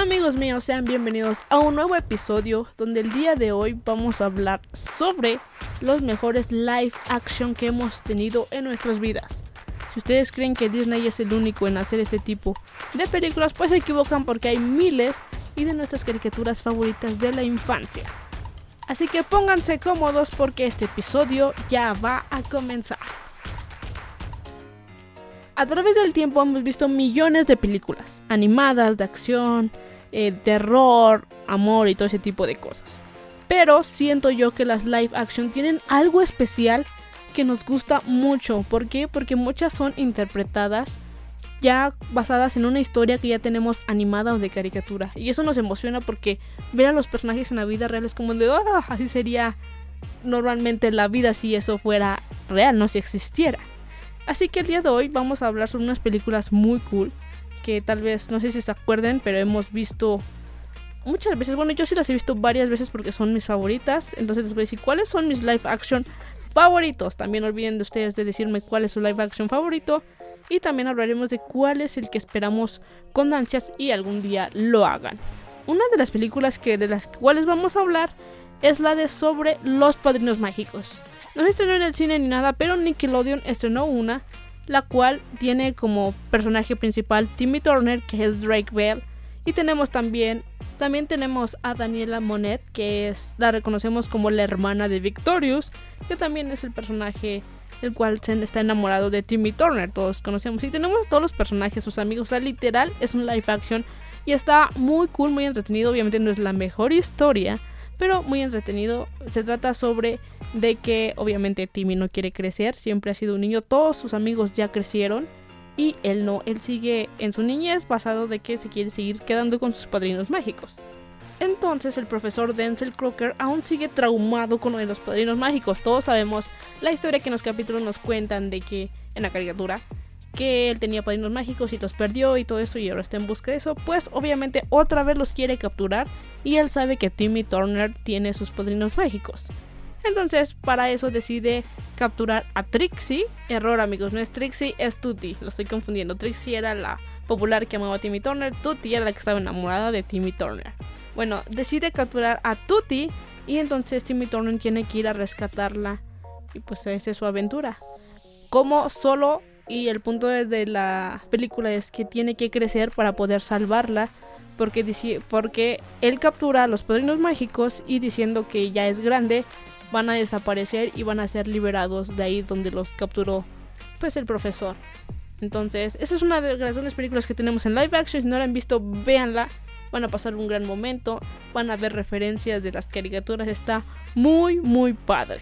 Amigos míos, sean bienvenidos a un nuevo episodio donde el día de hoy vamos a hablar sobre los mejores live action que hemos tenido en nuestras vidas. Si ustedes creen que Disney es el único en hacer este tipo de películas, pues se equivocan porque hay miles y de nuestras caricaturas favoritas de la infancia. Así que pónganse cómodos porque este episodio ya va a comenzar. A través del tiempo hemos visto millones de películas, animadas, de acción, eh, terror, amor y todo ese tipo de cosas. Pero siento yo que las live action tienen algo especial que nos gusta mucho. ¿Por qué? Porque muchas son interpretadas ya basadas en una historia que ya tenemos animada o de caricatura. Y eso nos emociona porque ver a los personajes en la vida real es como de, ah, así sería normalmente la vida si eso fuera real, no si existiera. Así que el día de hoy vamos a hablar sobre unas películas muy cool que tal vez no sé si se acuerden, pero hemos visto muchas veces. Bueno, yo sí las he visto varias veces porque son mis favoritas. Entonces les voy a decir cuáles son mis live action favoritos. También olviden de ustedes de decirme cuál es su live action favorito. Y también hablaremos de cuál es el que esperamos con ansias y algún día lo hagan. Una de las películas que de las cuales vamos a hablar es la de sobre los padrinos mágicos. No se estrenó en el cine ni nada, pero Nickelodeon estrenó una, la cual tiene como personaje principal Timmy Turner, que es Drake Bell. Y tenemos también, también tenemos a Daniela Monet, que es, la reconocemos como la hermana de Victorious, que también es el personaje el cual está enamorado de Timmy Turner, todos conocemos. Y tenemos todos los personajes, sus amigos, o sea, literal es un live action y está muy cool, muy entretenido. Obviamente no es la mejor historia, pero muy entretenido. Se trata sobre de que obviamente Timmy no quiere crecer, siempre ha sido un niño, todos sus amigos ya crecieron y él no, él sigue en su niñez basado de que se quiere seguir quedando con sus padrinos mágicos. Entonces el profesor Denzel Crocker aún sigue traumado con lo de los padrinos mágicos. Todos sabemos la historia que en los capítulos nos cuentan de que en la caricatura que él tenía padrinos mágicos y los perdió y todo eso y ahora está en busca de eso, pues obviamente otra vez los quiere capturar y él sabe que Timmy Turner tiene sus padrinos mágicos. Entonces, para eso decide capturar a Trixie. Error, amigos, no es Trixie, es Tutti. Lo estoy confundiendo. Trixie era la popular que amaba a Timmy Turner. Tutti era la que estaba enamorada de Timmy Turner. Bueno, decide capturar a Tutti y entonces Timmy Turner tiene que ir a rescatarla. Y pues esa es su aventura. Como solo y el punto de la película es que tiene que crecer para poder salvarla porque, porque él captura a los padrinos mágicos y diciendo que ya es grande van a desaparecer y van a ser liberados de ahí donde los capturó pues el profesor. Entonces, esa es una de las grandes películas que tenemos en live action. Si no la han visto, véanla. Van a pasar un gran momento. Van a ver referencias de las caricaturas. Está muy, muy padre.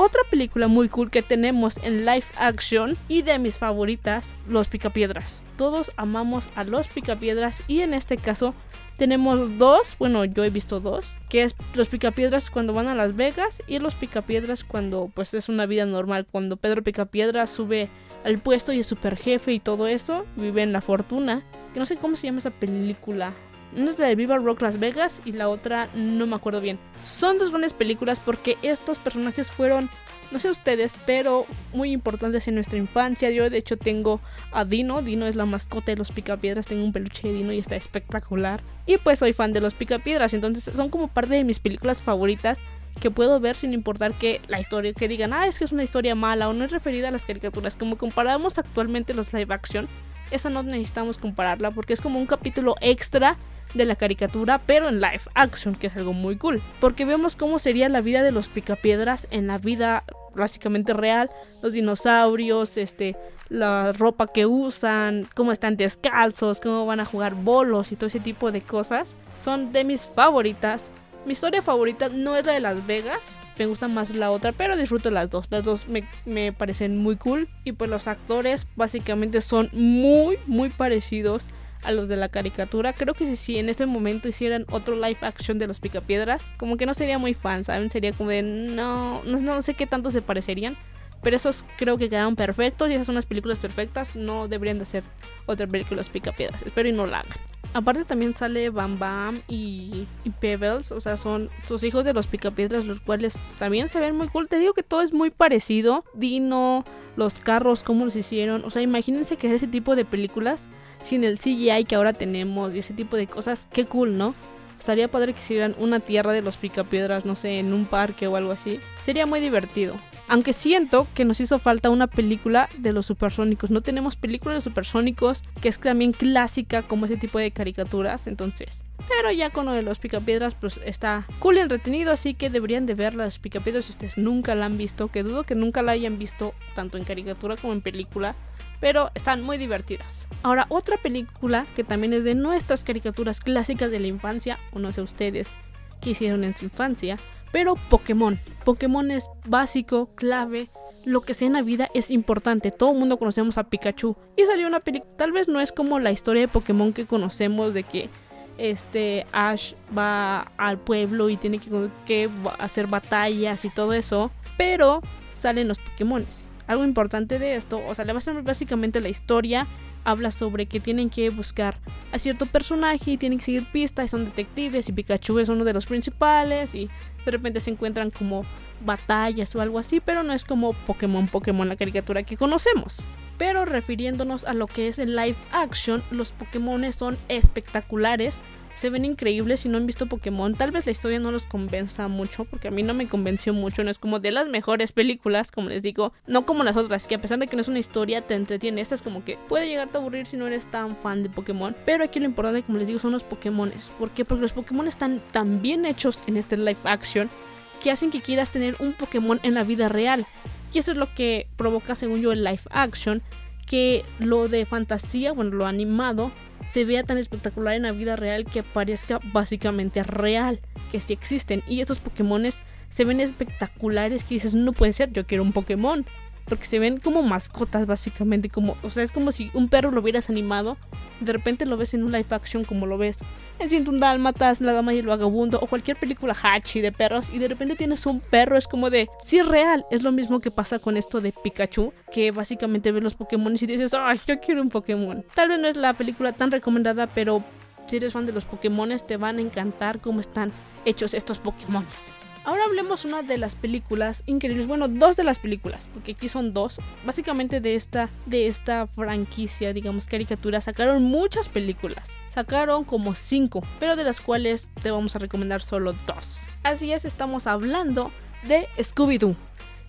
Otra película muy cool que tenemos en live action y de mis favoritas, Los Picapiedras. Todos amamos a Los Picapiedras y en este caso tenemos dos, bueno, yo he visto dos, que es Los Picapiedras cuando van a Las Vegas y Los Picapiedras cuando pues es una vida normal, cuando Pedro Picapiedras sube al puesto y es super jefe y todo eso, vive en la fortuna. Que no sé cómo se llama esa película. Una es la de Viva Rock Las Vegas y la otra no me acuerdo bien. Son dos buenas películas porque estos personajes fueron, no sé ustedes, pero muy importantes en nuestra infancia. Yo de hecho tengo a Dino. Dino es la mascota de los Picapiedras. Tengo un peluche de Dino y está espectacular. Y pues soy fan de los Picapiedras. Entonces son como parte de mis películas favoritas que puedo ver sin importar que la historia que digan, ah, es que es una historia mala o no es referida a las caricaturas. Como comparamos actualmente los live action, esa no necesitamos compararla porque es como un capítulo extra de la caricatura, pero en live action, que es algo muy cool. Porque vemos cómo sería la vida de los picapiedras en la vida básicamente real, los dinosaurios, este, la ropa que usan, cómo están descalzos, cómo van a jugar bolos y todo ese tipo de cosas. Son de mis favoritas. Mi historia favorita no es la de Las Vegas, me gusta más la otra, pero disfruto las dos. Las dos me, me, parecen muy cool. Y pues los actores básicamente son muy, muy parecidos a los de la caricatura. Creo que si, en este momento hicieran otro live action de los Picapiedras, como que no sería muy fan, ¿saben? Sería como de no, no, sé qué tanto se parecerían. Pero esos creo que quedaron perfectos y esas son las películas perfectas. No deberían de ser otras películas picapiedras. Espero y no la hagan. Aparte también sale Bam Bam y, Pebbles, o sea, son sus hijos de los picapiedras, los cuales también se ven muy cool. Te digo que todo es muy parecido. Dino, los carros, cómo los hicieron. O sea, imagínense crear ese tipo de películas sin el CGI que ahora tenemos y ese tipo de cosas. Qué cool, ¿no? Estaría padre que hicieran una tierra de los picapiedras, no sé, en un parque o algo así. Sería muy divertido. Aunque siento que nos hizo falta una película de los supersónicos. No tenemos película de supersónicos que es también clásica como ese tipo de caricaturas. Entonces, pero ya con lo de los picapiedras, pues está cool y entretenido. Así que deberían de ver las picapiedras si ustedes nunca la han visto. Que dudo que nunca la hayan visto tanto en caricatura como en película. Pero están muy divertidas. Ahora, otra película que también es de nuestras caricaturas clásicas de la infancia. O no sé ustedes qué hicieron en su infancia pero Pokémon. Pokémon es básico, clave. Lo que sea en la vida es importante. Todo el mundo conocemos a Pikachu. Y salió una película. Tal vez no es como la historia de Pokémon que conocemos de que este Ash va al pueblo y tiene que, que hacer batallas y todo eso. Pero salen los Pokémones. Algo importante de esto, o sea, le va a ser básicamente la historia habla sobre que tienen que buscar a cierto personaje y tienen que seguir pistas y son detectives y Pikachu es uno de los principales y de repente se encuentran como batallas o algo así, pero no es como Pokémon Pokémon la caricatura que conocemos. Pero refiriéndonos a lo que es el live action, los Pokémon son espectaculares se ven increíbles si no han visto Pokémon. Tal vez la historia no los convenza mucho, porque a mí no me convenció mucho. No es como de las mejores películas, como les digo, no como las otras, que a pesar de que no es una historia, te entretiene. Esta es como que puede llegarte a aburrir si no eres tan fan de Pokémon. Pero aquí lo importante, como les digo, son los Pokémon. ¿Por qué? Porque los Pokémon están tan bien hechos en este live action que hacen que quieras tener un Pokémon en la vida real. Y eso es lo que provoca, según yo, el live action. Que lo de fantasía, bueno, lo animado, se vea tan espectacular en la vida real que parezca básicamente real, que sí existen. Y estos Pokémones se ven espectaculares que dices, no puede ser, yo quiero un Pokémon porque se ven como mascotas básicamente, como, o sea, es como si un perro lo hubieras animado, de repente lo ves en un live action como lo ves en un Dálmatas, La Dama y el Vagabundo o cualquier película Hachi de perros y de repente tienes un perro, es como de, sí es real, es lo mismo que pasa con esto de Pikachu, que básicamente ves los Pokémon y dices, ay, yo quiero un Pokémon. Tal vez no es la película tan recomendada, pero si eres fan de los Pokémon te van a encantar cómo están hechos estos Pokémon. Ahora hablemos una de las películas increíbles, bueno, dos de las películas, porque aquí son dos. Básicamente de esta de esta franquicia, digamos, caricatura sacaron muchas películas. Sacaron como cinco, pero de las cuales te vamos a recomendar solo dos. Así es, estamos hablando de Scooby-Doo.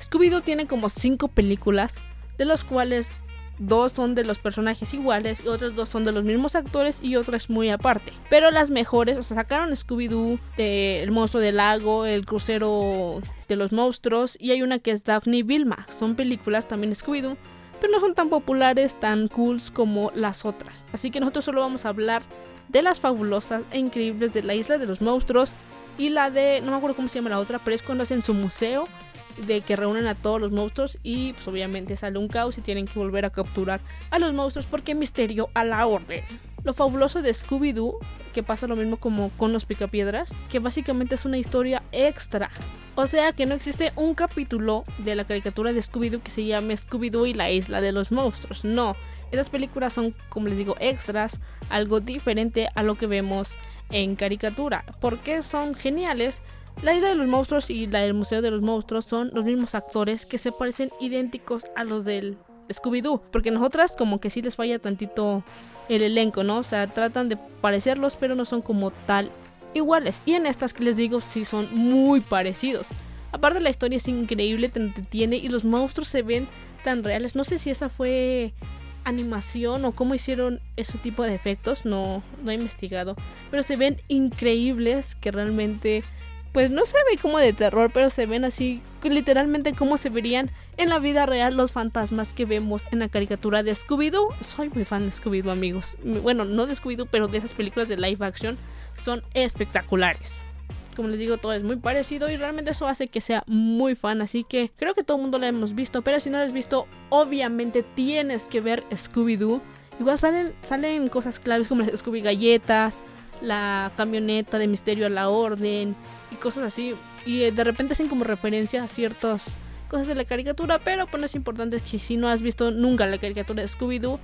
Scooby-Doo tiene como cinco películas, de las cuales dos son de los personajes iguales y otras dos son de los mismos actores y otras muy aparte. Pero las mejores, o sea, sacaron Scooby-Doo, El monstruo del lago, El crucero de los monstruos y hay una que es Daphne Vilma. Son películas también Scooby-Doo, pero no son tan populares, tan cools como las otras. Así que nosotros solo vamos a hablar de las fabulosas e increíbles de la isla de los monstruos y la de, no me acuerdo cómo se llama la otra, pero es cuando hacen su museo de que reúnen a todos los monstruos y pues obviamente sale un caos y tienen que volver a capturar a los monstruos porque misterio a la orden. Lo fabuloso de Scooby-Doo, que pasa lo mismo como con los picapiedras, que básicamente es una historia extra. O sea que no existe un capítulo de la caricatura de Scooby-Doo que se llame Scooby-Doo y la isla de los monstruos. No, esas películas son, como les digo, extras, algo diferente a lo que vemos en caricatura. porque son geniales? La isla de los monstruos y la del Museo de los Monstruos son los mismos actores que se parecen idénticos a los del Scooby-Doo. Porque nosotras como que sí les falla tantito el elenco, ¿no? O sea, tratan de parecerlos, pero no son como tal iguales. Y en estas que les digo sí son muy parecidos. Aparte la historia es increíble, te entretiene y los monstruos se ven tan reales. No sé si esa fue animación o cómo hicieron ese tipo de efectos, no, no he investigado. Pero se ven increíbles que realmente pues no se ve como de terror, pero se ven así literalmente como se verían en la vida real los fantasmas que vemos en la caricatura de Scooby-Doo. Soy muy fan de Scooby-Doo, amigos. Bueno, no de Scooby-Doo, pero de esas películas de live action son espectaculares. Como les digo, todo es muy parecido y realmente eso hace que sea muy fan. Así que creo que todo el mundo lo hemos visto, pero si no lo has visto, obviamente tienes que ver Scooby-Doo. Igual salen, salen cosas claves como las Scooby Galletas, la camioneta de Misterio a la Orden y cosas así. Y eh, de repente hacen como referencia a ciertos cosas de la caricatura, pero pues no es importante que si no has visto nunca la caricatura de Scooby-Doo,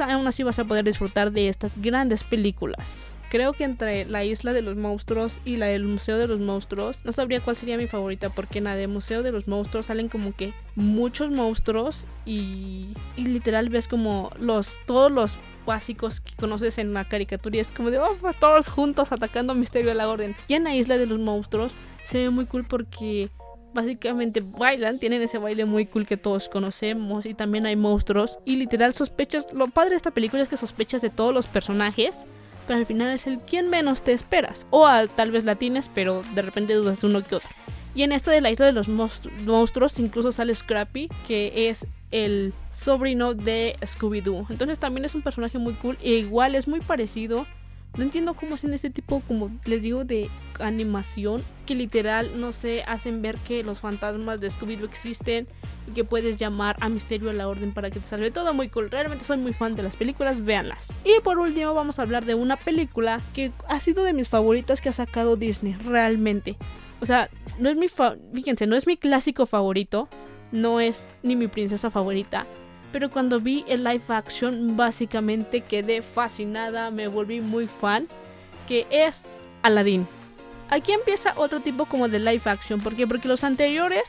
aún así vas a poder disfrutar de estas grandes películas. Creo que entre la isla de los monstruos y la del Museo de los Monstruos, no sabría cuál sería mi favorita, porque en la del Museo de los Monstruos salen como que muchos monstruos y, literal ves como los todos los básicos que conoces en la caricatura y es como de oh, todos juntos atacando a Misterio de la Orden. Y en la isla de los monstruos se ve muy cool porque básicamente bailan, tienen ese baile muy cool que todos conocemos y también hay monstruos y literal sospechas, lo padre de esta película es que sospechas de todos los personajes pero al final es el quien menos te esperas. O tal vez la tienes, pero de repente dudas uno que otro. Y en esta de la isla de los monstruos incluso sale Scrappy, que es el sobrino de Scooby-Doo. Entonces también es un personaje muy cool e igual es muy parecido no entiendo cómo hacen este tipo, como les digo, de animación que literal, no sé, hacen ver que los fantasmas de Scooby-Doo existen y que puedes llamar a Misterio a la Orden para que te salve. Todo muy cool. Realmente soy muy fan de las películas, véanlas. Y por último vamos a hablar de una película que ha sido de mis favoritas que ha sacado Disney, realmente. O sea, no es mi fíjense, no es mi clásico favorito, no es ni mi princesa favorita, pero cuando vi el live action básicamente quedé fascinada, me volví muy fan, que es Aladdin. Aquí empieza otro tipo como de live action, ¿por qué? Porque los anteriores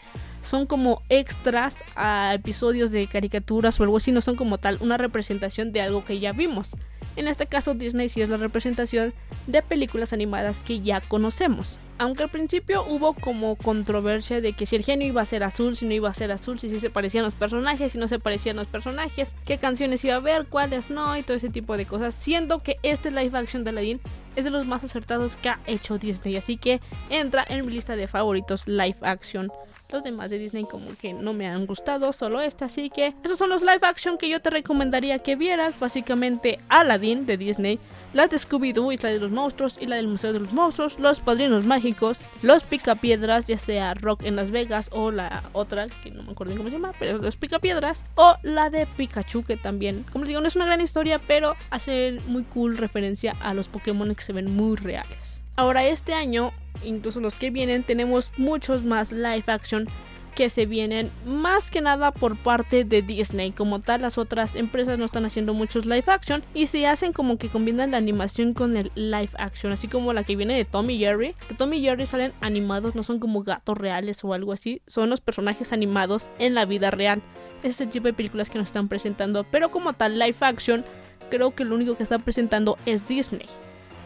son como extras a episodios de caricaturas o algo así, no son como tal una representación de algo que ya vimos. En este caso Disney sí es la representación de películas animadas que ya conocemos. Aunque al principio hubo como controversia de que si el genio iba a ser azul, si no iba a ser azul, si sí se parecían los personajes, si no se parecían los personajes, qué canciones iba a haber, cuáles no y todo ese tipo de cosas. Siendo que este live action de Aladdin es de los más acertados que ha hecho Disney, así que entra en mi lista de favoritos live action los demás de Disney como que no me han gustado, solo este. Así que esos son los live action que yo te recomendaría que vieras. Básicamente Aladdin de Disney, la de Scooby-Doo, Isla de los Monstruos y la del Museo de los Monstruos, Los Padrinos Mágicos, Los Picapiedras, ya sea Rock en Las Vegas o la otra, que no me acuerdo cómo se llama, pero Los Picapiedras, o la de Pikachu, que también, como les digo, no es una gran historia, pero hace muy cool referencia a los Pokémon que se ven muy reales. Ahora este año, incluso los que vienen, tenemos muchos más live action que se vienen más que nada por parte de Disney. Como tal, las otras empresas no están haciendo muchos live action y se hacen como que combinan la animación con el live action, así como la que viene de Tommy Jerry. Que Tommy Jerry salen animados, no son como gatos reales o algo así, son los personajes animados en la vida real. Ese es el tipo de películas que nos están presentando, pero como tal, live action, creo que lo único que está presentando es Disney.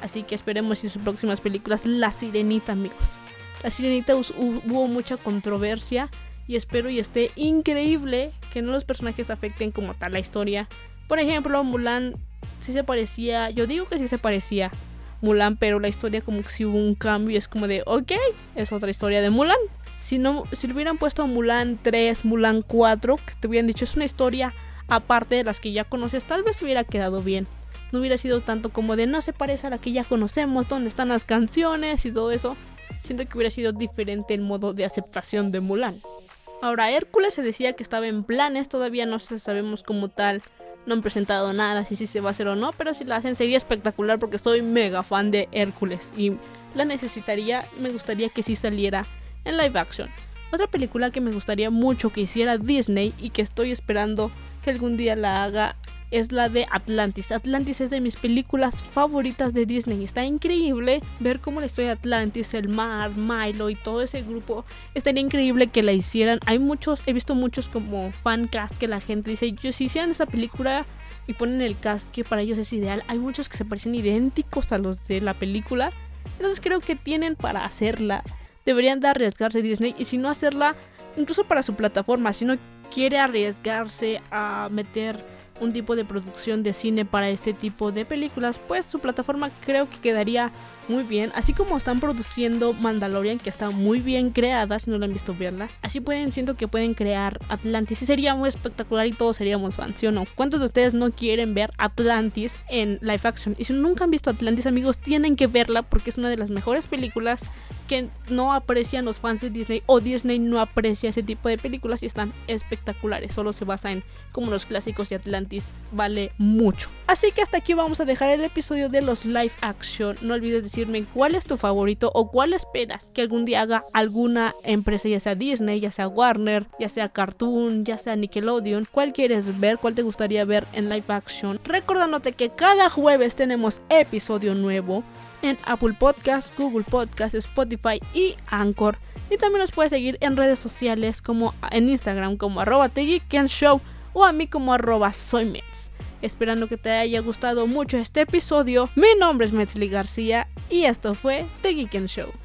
Así que esperemos en sus próximas películas La Sirenita, amigos. La Sirenita hubo mucha controversia y espero y esté increíble que no los personajes afecten como tal la historia. Por ejemplo, Mulan sí se parecía, yo digo que sí se parecía Mulan, pero la historia como que sí hubo un cambio, es como de, ok, es otra historia de Mulan. Si no, si le hubieran puesto Mulan 3, Mulan 4, que te hubieran dicho es una historia aparte de las que ya conoces, tal vez hubiera quedado bien no hubiera sido tanto como de no se parece a la que ya conocemos, dónde están las canciones y todo eso. Siento que hubiera sido diferente el modo de aceptación de Mulan. Ahora, Hércules se decía que estaba en planes, todavía no sabemos como tal, no han presentado nada, si se va a hacer o no, pero si la hacen sería espectacular porque soy mega fan de Hércules y la necesitaría, me gustaría que sí saliera en live action. Otra película que me gustaría mucho que hiciera Disney y que estoy esperando que algún día la haga es la de Atlantis. Atlantis es de mis películas favoritas de Disney. Está increíble ver cómo le estoy Atlantis, el mar, Milo y todo ese grupo. Estaría increíble que la hicieran. Hay muchos, he visto muchos como fan cast que la gente dice, yo si hicieran esa película y ponen el cast que para ellos es ideal, hay muchos que se parecen idénticos a los de la película. Entonces creo que tienen para hacerla. Deberían de arriesgarse Disney y si no hacerla, incluso para su plataforma, si no quiere arriesgarse a meter un tipo de producción de cine para este tipo de películas, pues su plataforma creo que quedaría muy bien. Así como están produciendo Mandalorian, que está muy bien creada, si no lo han visto verla. Así pueden, siento que pueden crear Atlantis y sería muy espectacular y todos seríamos fans, ¿sí o no? ¿Cuántos de ustedes no quieren ver Atlantis en live action? Y si nunca han visto Atlantis, amigos, tienen que verla porque es una de las mejores películas que no aprecian los fans de Disney o Disney no aprecia ese tipo de películas y están espectaculares. Solo se basa en como los clásicos de Atlantis vale mucho. Así que hasta aquí vamos a dejar el episodio de los live action. No olvides decirme cuál es tu favorito o cuál esperas que algún día haga alguna empresa, ya sea Disney, ya sea Warner, ya sea Cartoon, ya sea Nickelodeon. ¿Cuál quieres ver? ¿Cuál te gustaría ver en live action? Recordándote que cada jueves tenemos episodio nuevo en Apple Podcast, Google Podcast, Spotify y Anchor. Y también nos puedes seguir en redes sociales como en Instagram como arroba Show o a mí como arroba soymets. Esperando que te haya gustado mucho este episodio, mi nombre es Metzli García y esto fue The Show.